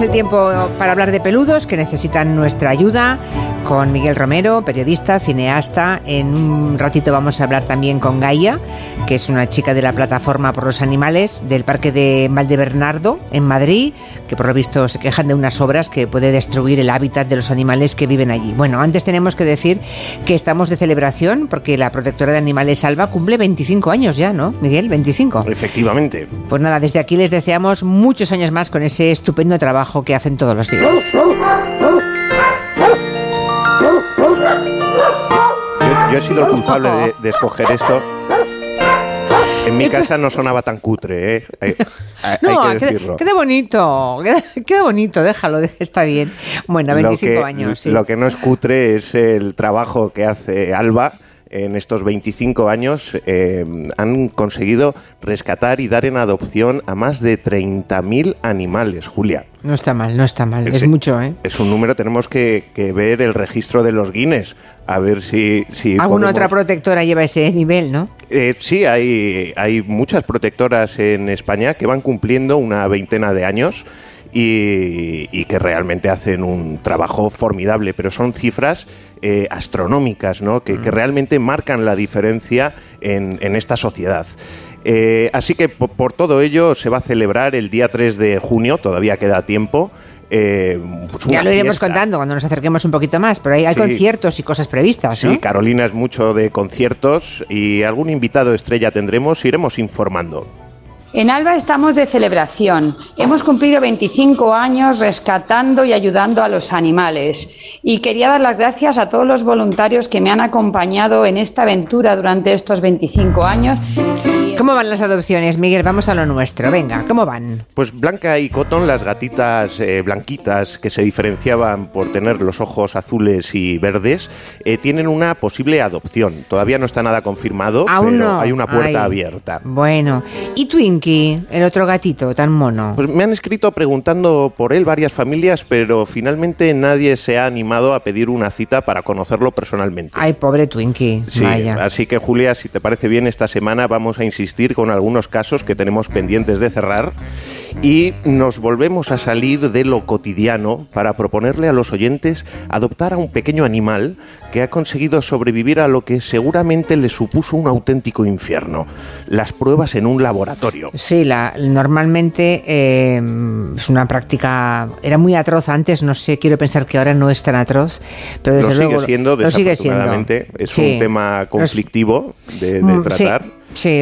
el tiempo para hablar de peludos que necesitan nuestra ayuda con Miguel Romero, periodista, cineasta. En un ratito vamos a hablar también con Gaia, que es una chica de la plataforma por los animales del Parque de Valdebernardo en Madrid, que por lo visto se quejan de unas obras que puede destruir el hábitat de los animales que viven allí. Bueno, antes tenemos que decir que estamos de celebración porque la protectora de animales Alba cumple 25 años ya, ¿no? Miguel, 25. Efectivamente. Pues nada, desde aquí les deseamos muchos años más con ese estupendo trabajo que hacen todos los días. Yo, he sido el culpable de, escoger esto. En mi casa no sonaba tan cutre, ¿eh? Hay, no, que decirlo. Queda, bonito, queda, bonito, déjalo, está bien. Bueno, 25 años. Lo que no es cutre es el trabajo que hace Alba en estos 25 años eh, han conseguido rescatar y dar en adopción a más de 30.000 animales, Julia. No está mal, no está mal, es, mucho, ¿eh? Es un número, tenemos que, ver el registro de los Guinness, a ver si... si ¿Alguna otra protectora lleva ese nivel, no? Eh, sí, hay, hay muchas protectoras en España que van cumpliendo una veintena de años y, que realmente hacen un trabajo formidable, pero son cifras eh, astronómicas, ¿no? que, mm. realmente marcan la diferencia en, esta sociedad. Eh, así que por, todo ello se va a celebrar el día 3 de junio, todavía queda tiempo. Eh, pues ya lo iremos contando cuando nos acerquemos un poquito más, pero hay, hay conciertos y cosas previstas. Sí, Carolina es mucho de conciertos y algún invitado estrella tendremos, iremos informando. En Alba estamos de celebración. Hemos cumplido 25 años rescatando y ayudando a los animales. Y quería dar las gracias a todos los voluntarios que me han acompañado en esta aventura durante estos 25 años. ¿Cómo van las adopciones, Miguel? Vamos a lo nuestro. Venga, ¿cómo van? Pues Blanca y Cotton, las gatitas eh, blanquitas que se diferenciaban por tener los ojos azules y verdes, eh, tienen una posible adopción. Todavía no está nada confirmado, pero hay una puerta abierta. Bueno, ¿y Twin? El otro gatito tan mono? Pues me han escrito preguntando por él varias familias, pero finalmente nadie se ha animado a pedir una cita para conocerlo personalmente. Ay, pobre Twinkie. Sí, así que Julia, si te parece bien, esta semana vamos a insistir con algunos casos que tenemos pendientes de cerrar y nos volvemos a salir de lo cotidiano para proponerle a los oyentes adoptar a un pequeño animal que ha conseguido sobrevivir a lo que seguramente le supuso un auténtico infierno, las pruebas en un laboratorio. Sí, la, normalmente eh, es una práctica, era muy atroz antes, no sé, quiero pensar que ahora no es tan atroz, pero desde lo luego sigue siendo, lo sigue siendo. es un tema conflictivo de, mm, tratar. Sí,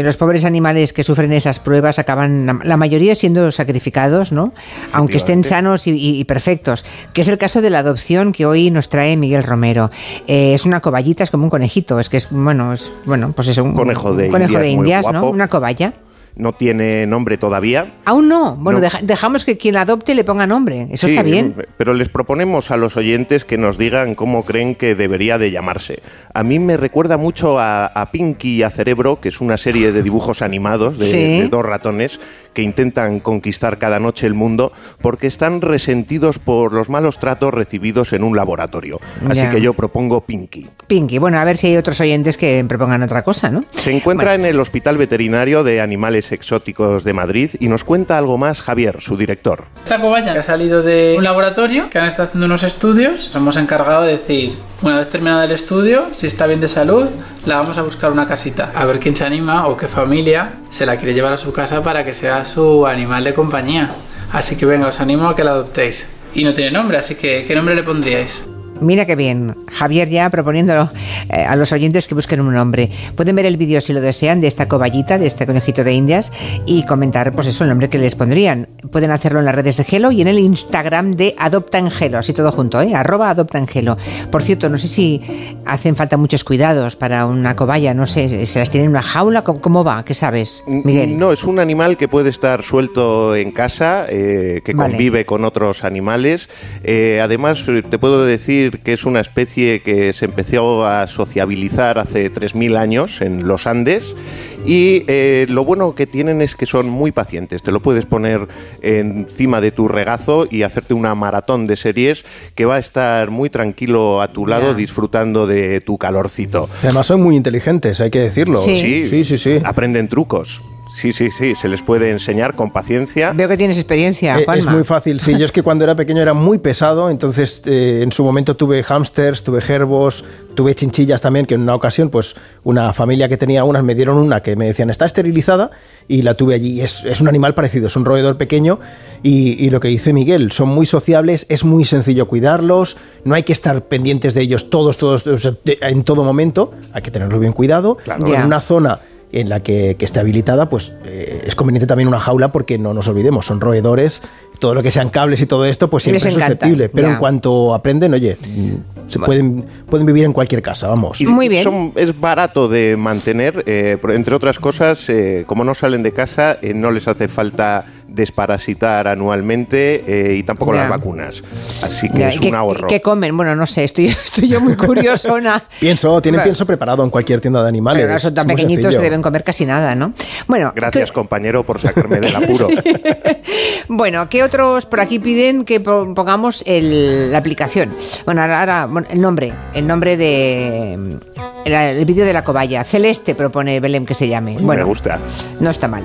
los pobres animales que sufren esas pruebas acaban, la mayoría siendo sacrificados, ¿no? Aunque estén sanos y, perfectos, que es el caso de la adopción que hoy nos trae Miguel Romero. Eh, es una coballita, es como un conejito, es que es, bueno, es, bueno, pues es un conejo de conejo de indias ¿no? Una cobaya no tiene nombre todavía. Aún no. Bueno, dejamos que quien adopte le ponga nombre. Eso está bien. Pero les proponemos a los oyentes que nos digan cómo creen que debería de llamarse. A mí me recuerda mucho a, Pinky y a Cerebro, que es una serie de dibujos animados de dos ratones que intentan conquistar cada noche el mundo porque están resentidos por los malos tratos recibidos en un laboratorio. Así que yo propongo Pinky. Pinky, bueno, a ver si hay otros oyentes que propongan otra cosa, ¿no? Se encuentra en el Hospital Veterinario de Animales Exóticos de Madrid y nos cuenta algo más Javier, su director. Esta cobaya ha salido de un laboratorio que han estado haciendo unos estudios. Nos hemos encargado de decir, una vez terminado el estudio, si está bien de salud, la vamos a buscar una casita. A ver quién se anima o qué familia se la quiere llevar a su casa para que sea su animal de compañía. Así que venga, os animo a que la adoptéis. Y no tiene nombre, así que ¿qué nombre le pondríais? Mira qué bien. Javier ya proponiéndolo eh, a los oyentes que busquen un nombre. Pueden ver el vídeo si lo desean de esta coballita, de este conejito de indias y comentar pues eso, el nombre que les pondrían. Pueden hacerlo en las redes de Gelo y en el Instagram de Adopta Angelo, así todo junto, ¿eh? arroba Adopta Angelo. Por cierto, no sé si hacen falta muchos cuidados para una cobaya, no sé, ¿se las tienen en una jaula? ¿Cómo, va? ¿Qué sabes, Miguel? No, es un animal que puede estar suelto en casa, eh, que convive con otros animales. Eh, además, te puedo decir que es una especie que se empezó a sociabilizar hace 3.000 años en los Andes y eh, lo bueno que tienen es que son muy pacientes. Te lo puedes poner encima de tu regazo y hacerte una maratón de series que va a estar muy tranquilo a tu lado disfrutando de tu calorcito. Además son muy inteligentes, hay que decirlo. Sí, sí, sí. sí. Aprenden trucos Sí, sí, sí, se les puede enseñar con paciencia. Veo que tienes experiencia, Eh, Juanma. Es muy fácil, sí. Yo es que cuando era pequeño era muy pesado, entonces eh, en su momento tuve hámsters, tuve gerbos, tuve chinchillas también, que en una ocasión, pues una familia que tenía unas me dieron una que me decían está esterilizada y la tuve allí. Es, es un animal parecido, es un roedor pequeño y, y lo que dice Miguel, son muy sociables, es muy sencillo cuidarlos, no hay que estar pendientes de ellos todos, todos, de- en todo momento, hay que tenerlo bien cuidado. Claro. En una zona en la que, que esté habilitada, pues eh, es conveniente también una jaula porque no nos olvidemos, son roedores, todo lo que sean cables y todo esto, pues siempre es encanta, susceptible. Pero ya. en cuanto aprenden, oye, mm, se pueden, pueden vivir en cualquier casa, vamos. Y Muy bien. son- es barato de mantener, eh, entre otras cosas, eh, como no salen de casa, eh, no les hace falta desparasitar anualmente eh, y tampoco Ya. las vacunas. Así que Ya, es ¿y qué- un ahorro. ¿Qué comen? Bueno, no sé, estoy, estoy yo muy curiosona. Pienso, tienen pienso preparado en cualquier tienda de animales. Pero claro, son tan pequeñitos sencillo. que deben comer casi nada, ¿no? Bueno, Gracias, ¿qué- compañero, por sacarme del apuro. bueno, ¿qué otros por aquí piden que po- pongamos el- la aplicación? Bueno, ahora, bueno, el nombre, el nombre de el, el vídeo de la cobaya. Celeste propone Belém que se llame. Bueno, Me gusta. No está mal.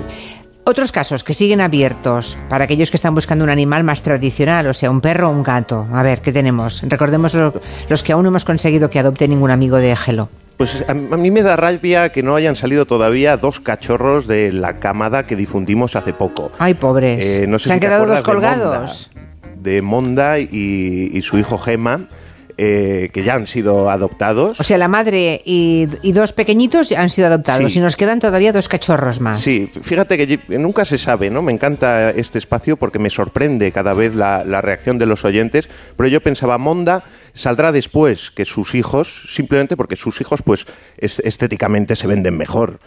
Otros casos que siguen abiertos para aquellos que están buscando un animal más tradicional, o sea, un perro o un gato. A ver, ¿qué tenemos? Recordemos lo- los que aún no hemos conseguido que adopte ningún amigo de Gelo. Pues a, mí me da rabia que no hayan salido todavía dos cachorros de la camada que difundimos hace poco. Ay, pobres. Eh, no sé Se si han quedado de colgados. Monda, De Monda y, y su hijo Gema, eh, que ya han sido adoptados. O sea, la madre y, y dos pequeñitos ya han sido adoptados Sí. y nos quedan todavía dos cachorros más. Sí, fíjate que nunca se sabe, ¿no? Me encanta este espacio porque me sorprende cada vez la, la reacción de los oyentes, pero yo pensaba, Monda saldrá después que sus hijos, simplemente porque sus hijos, pues, es- estéticamente se venden mejor.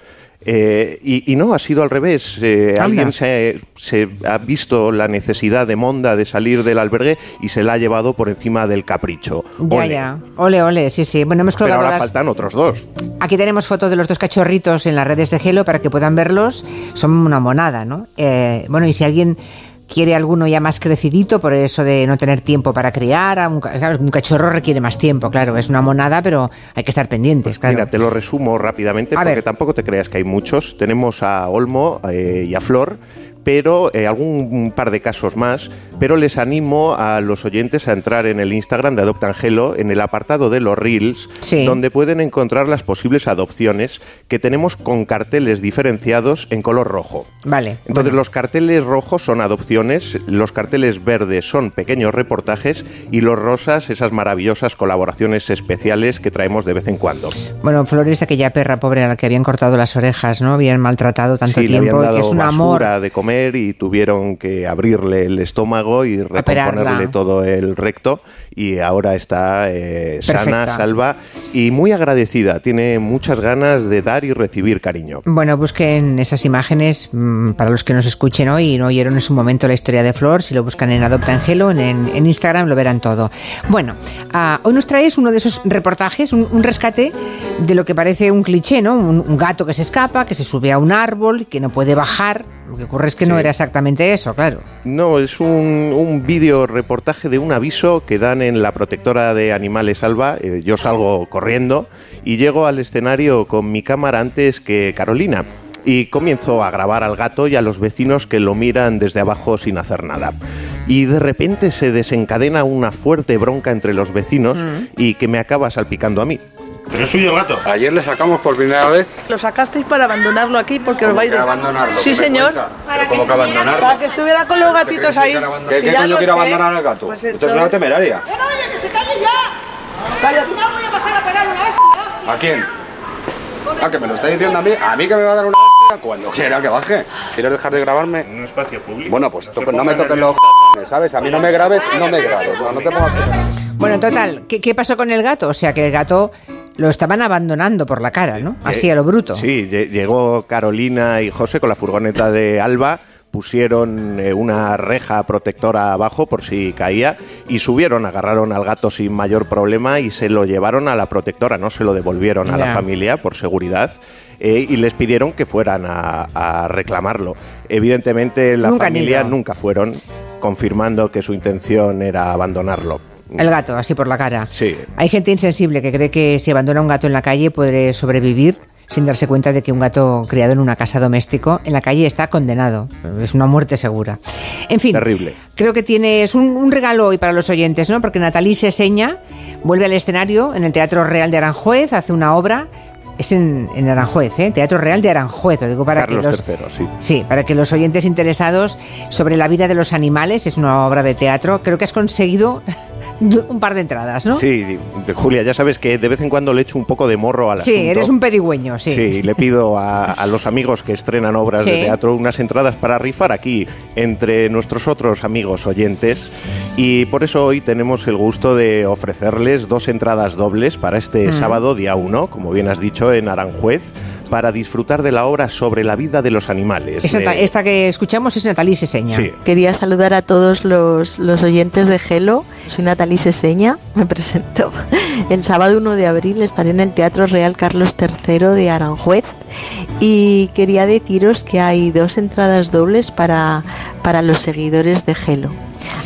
Eh, y, y no, ha sido al revés. Eh, alguien se, se ha visto la necesidad de Monda de salir del albergue y se la ha llevado por encima del capricho. Ya, Ole. ya. Ole, ole, sí, sí. Bueno, hemos Pero colgado ahora las- faltan otros dos. Aquí tenemos fotos de los dos cachorritos en las redes de Gelo para que puedan verlos. Son una monada, ¿no? Eh, bueno, y si alguien quiere alguno ya más crecidito, por eso de no tener tiempo para criar, a un, un cachorro requiere más tiempo, claro, es una monada, pero hay que estar pendientes, claro. Mira, te lo resumo rápidamente A porque ver. tampoco te creas que hay muchos. Tenemos a Olmo eh, y a Flor, pero eh, algún par de casos más. Pero les animo a los oyentes a entrar en el Instagram de Adopta Angelo, en el apartado de los Reels, Sí. donde pueden encontrar las posibles adopciones que tenemos con carteles diferenciados en color rojo. Vale. Entonces bueno. los carteles rojos son adopciones, los carteles verdes son pequeños reportajes y los rosas esas maravillosas colaboraciones especiales que traemos de vez en cuando. Bueno, Flores, aquella perra pobre a la que habían cortado las orejas, ¿no? Habían maltratado tanto sí, le tiempo habían y que dado es un amor. de comer y tuvieron que abrirle el estómago y recomponerle Operarla. todo el recto y ahora está eh, sana, salva y muy agradecida. Tiene muchas ganas de dar y recibir cariño. Bueno, busquen esas imágenes mm, para los que nos escuchen hoy y no oyeron en su momento la historia de Flor. Si lo buscan en Adopta Angelo, en, en, Instagram lo verán todo. Bueno, ah, hoy nos traes uno de esos reportajes, un, un rescate de lo que parece un cliché, ¿no? Un, un gato que se escapa, que se sube a un árbol, que no puede bajar. Lo que ocurre es que no Sí. era exactamente eso, claro. No, es un, un vídeo reportaje de un aviso que dan en la protectora de animales Alba. Eh, yo salgo corriendo y llego al escenario con mi cámara antes que Carolina. Y comienzo a grabar al gato y a los vecinos que lo miran desde abajo sin hacer nada. Y de repente se desencadena una fuerte bronca entre los vecinos y que me acaba salpicando a mí. Pero es suyo el gato. Ayer le sacamos por primera vez. Lo sacasteis para abandonarlo aquí porque os ¿Cómo vais de... abandonarlo? Sí, ¿Qué me señor. ¿Pero cómo que abandonarlo? Para que estuviera con los gatitos ahí. ¿Qué, qué coño quiere abandonar al gato? Pues Usted es entonces- una temeraria. oye, que se calle ya. Calla. Al final voy a bajar a pegar una hostia. ¿A quién? ¿A que me lo está diciendo a mí? ¿A mí que me va a dar una hostia? Cuando quiera que baje. ¿Quieres dejar de grabarme? En un espacio público. Bueno, pues no ponga me toques los ¿sabes? A mí no me grabes, no me grabes. No, no te pongas Bueno, total, ¿qué, qué pasó con el gato? O sea, que el gato lo estaban abandonando por la cara, ¿no? Así Eh, a lo bruto. Sí, lle- llegó Carolina y José con la furgoneta de Alba, pusieron eh, una reja protectora abajo por si caía y subieron, agarraron al gato sin mayor problema y se lo llevaron a la protectora, no se lo devolvieron a la familia por seguridad. eh, y les pidieron que fueran a, a reclamarlo. Evidentemente la Nunca familia nunca fueron, confirmando que su intención era abandonarlo. El gato, así por la cara. Sí. Hay gente insensible que cree que si abandona un gato en la calle puede sobrevivir sin darse cuenta de que un gato criado en una casa doméstico en la calle está condenado. Es una muerte segura. En fin, Terrible. creo que tienes un, un regalo hoy para los oyentes, ¿no? Porque Natalí Seseña vuelve al escenario en el Teatro Real de Aranjuez, hace una obra es en, en, Aranjuez, ¿eh? Teatro Real de Aranjuez, lo digo para Carlos que los, III, sí. sí, para que los oyentes interesados sobre la vida de los animales, es una obra de teatro, creo que has conseguido un par de entradas, ¿no? Sí, Julia, ya sabes que de vez en cuando le echo un poco de morro al sí, asunto. eres un pedigüeño, sí. Sí, le pido a, a los amigos que estrenan obras Sí. de teatro unas entradas para rifar aquí entre nuestros otros amigos oyentes y por eso hoy tenemos el gusto de ofrecerles dos entradas dobles para este Mm. sábado día 1, como bien has dicho, en Aranjuez para disfrutar de la obra sobre la vida de los animales. Esa- de- esta que escuchamos es Natalí Seseña. Sí. Quería saludar a todos los, los oyentes de Gelo. Soy Natalie Seseña, me presento. El sábado 1 de abril estaré en el Teatro Real Carlos III de Aranjuez y quería deciros que hay dos entradas dobles para, para los seguidores de Gelo.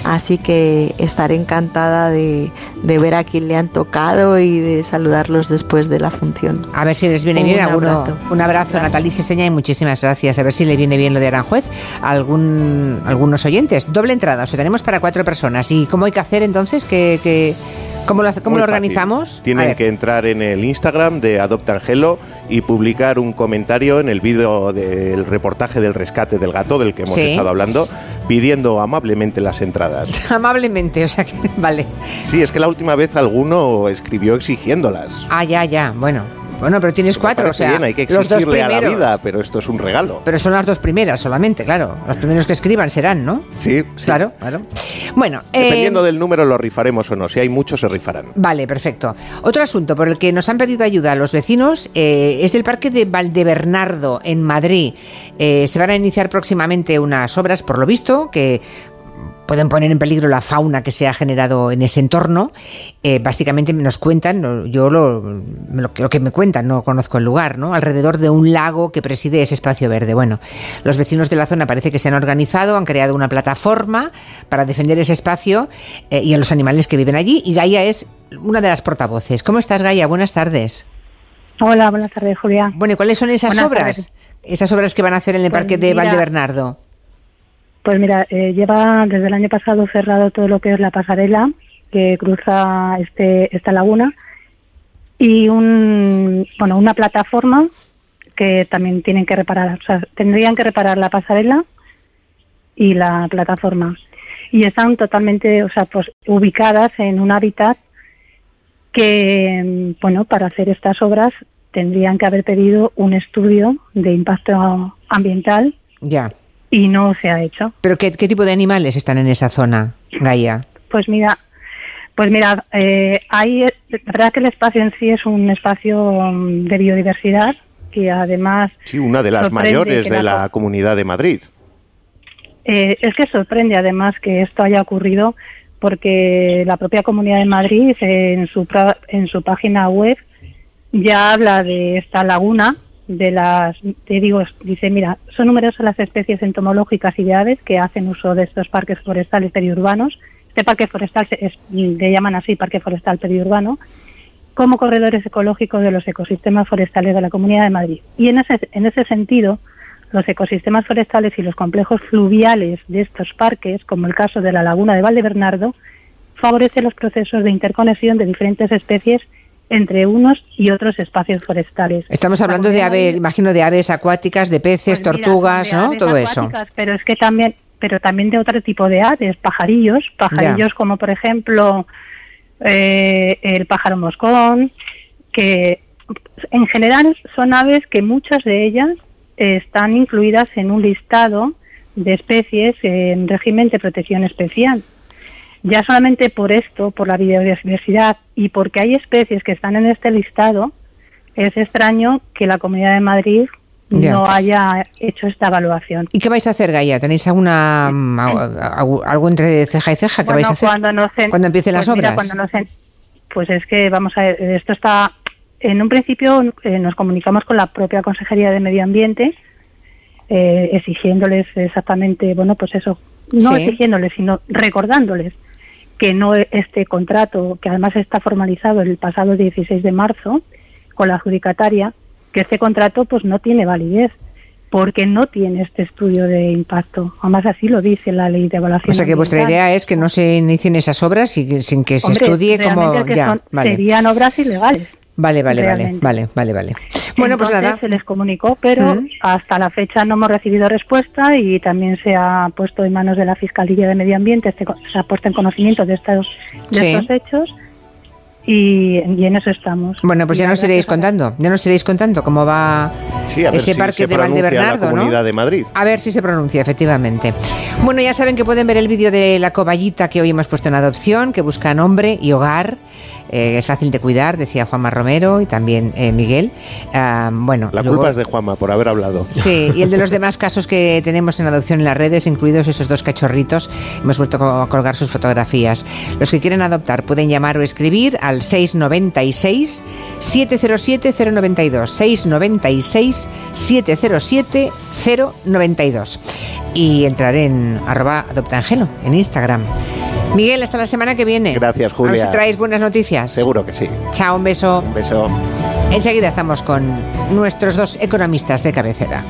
Así que estaré encantada de, de ver a quién le han tocado y de saludarlos después de la función. A ver si les viene Un bien alguno. abrazo. Un abrazo, Natalí Seseña, y muchísimas gracias. A ver si le viene bien lo de Aranjuez a algún, algunos oyentes. Doble entrada, o sea, tenemos para cuatro personas. ¿Y cómo hay que hacer entonces? ¿Qué, qué- cómo lo, hace- cómo lo organizamos? Tienen que entrar en el Instagram de Adopta Angelo y publicar un comentario en el vídeo del reportaje del rescate del gato del que hemos Sí. estado hablando, pidiendo amablemente las entradas. Amablemente, o sea que. Vale. Sí, es que la última vez alguno escribió exigiéndolas. Ah, ya, ya. Bueno. Bueno, pero tienes cuatro, o sea. bien, hay que los dos exigirle a la primeros. vida, pero esto es un regalo. Pero son las dos primeras solamente, claro. Los primeros que escriban serán, ¿no? Sí, sí. Claro, claro. Bueno, eh, Dependiendo del número lo rifaremos o no. Si hay muchos se rifarán. Vale, perfecto. Otro asunto por el que nos han pedido ayuda a los vecinos eh, es del Parque de Valdebernardo, en Madrid. Eh, se van a iniciar próximamente unas obras, por lo visto, que pueden poner en peligro la fauna que se ha generado en ese entorno. Eh, básicamente nos cuentan, yo lo, lo, lo que me cuentan, no conozco el lugar, ¿no? Alrededor de un lago que preside ese espacio verde. Bueno, los vecinos de la zona parece que se han organizado, han creado una plataforma para defender ese espacio eh, y a los animales que viven allí. Y Gaia es una de las portavoces. ¿Cómo estás, Gaia? Buenas tardes. Hola, buenas tardes, Julia. Bueno, ¿y cuáles son esas Buenas obras? tardes. Esas obras que van a hacer en el Pues Parque de mira, Valdebernardo. Pues mira, eh, lleva desde el año pasado cerrado todo lo que es la pasarela que cruza este esta laguna y un bueno una plataforma que también tienen que reparar, o sea, tendrían que reparar la pasarela y la plataforma y están totalmente, o sea, pues ubicadas en un hábitat que bueno para hacer estas obras tendrían que haber pedido un estudio de impacto ambiental Ya. Y no se ha hecho. ¿Pero qué, qué tipo de animales están en esa zona, Gaia? Pues mira, pues mira, eh, hay, la verdad que el espacio en sí es un espacio mm, de biodiversidad que además Sí, una de las mayores de la la Comunidad de Madrid. eh, es que sorprende además que esto haya ocurrido porque la propia Comunidad de Madrid en su en su página web ya habla de esta laguna de las te digo dice mira son numerosas las especies entomológicas y de aves que hacen uso de estos parques forestales periurbanos este parque forestal es- le llaman así parque forestal periurbano como corredores ecológicos de los ecosistemas forestales de la Comunidad de Madrid. Y en ese, en ese sentido, los ecosistemas forestales y los complejos fluviales de estos parques, como el caso de la laguna de Valdebernardo, favorecen los procesos de interconexión de diferentes especies entre unos y otros espacios forestales. Estamos hablando de aves, imagino, de aves acuáticas, de peces, Pues mira, tortugas, de ¿no? aves Todo eso. Pero es que también, pero también de otro tipo de aves, pajarillos, pajarillos como por ejemplo eh, el pájaro moscón, que en general son aves que muchas de ellas están incluidas en un listado de especies en régimen de protección especial. Ya solamente por esto, por la biodiversidad y porque hay especies que están en este listado, es extraño que la Comunidad de Madrid Ya. no haya hecho esta evaluación. ¿Y qué vais a hacer, Gaia? ¿Tenéis alguna mm, algo entre ceja y ceja que Bueno, vais a hacer? cuando, nos en- Cuando empiecen las pues mira, obras. cuando nos en- pues es que vamos a ver, esto está en un principio eh, nos comunicamos con la propia Consejería de Medio Ambiente eh, exigiéndoles exactamente, bueno, pues eso, no Sí. exigiéndoles, sino recordándoles que no este contrato, que además está formalizado el pasado 16 de marzo con la adjudicataria, que este contrato pues no tiene validez porque no tiene este estudio de impacto. Además, así lo dice la ley de evaluación. O sea que vuestra idea es que no se inicien esas obras y, sin que se estudie como ya, serían obras ilegales. Vale, vale, vale, vale, vale, vale. Bueno, pues nada. Se les comunicó, pero hasta la fecha no hemos recibido respuesta y también se ha puesto en manos de la Fiscalía de Medio Ambiente, se ha puesto en conocimiento de estos, de estos hechos y, en eso estamos. Bueno, pues ya nos iréis contando, ya nos iréis contando cómo va ese parque de Valdebernardo, la Comunidad de Madrid. A ver si se pronuncia, efectivamente. Bueno, ya saben que pueden ver el vídeo de la coballita que hoy hemos puesto en adopción, que busca nombre y hogar eh, es fácil de cuidar, decía Juanma Romero y también eh, Miguel. Ah, bueno, la culpa es de Juanma por haber hablado. Sí, y el de los demás casos que tenemos en adopción en las redes, incluidos esos dos cachorritos, hemos vuelto a colgar sus fotografías. Los que quieren adoptar pueden llamar o escribir al 696 707 092 696 707 092 y entrar en arroba adoptangelo en Instagram. Miguel, hasta la semana que viene. Gracias, Julia. A ver si traéis buenas noticias. Seguro que sí. Chao, un beso. Un beso. Enseguida estamos con nuestros dos economistas de cabecera.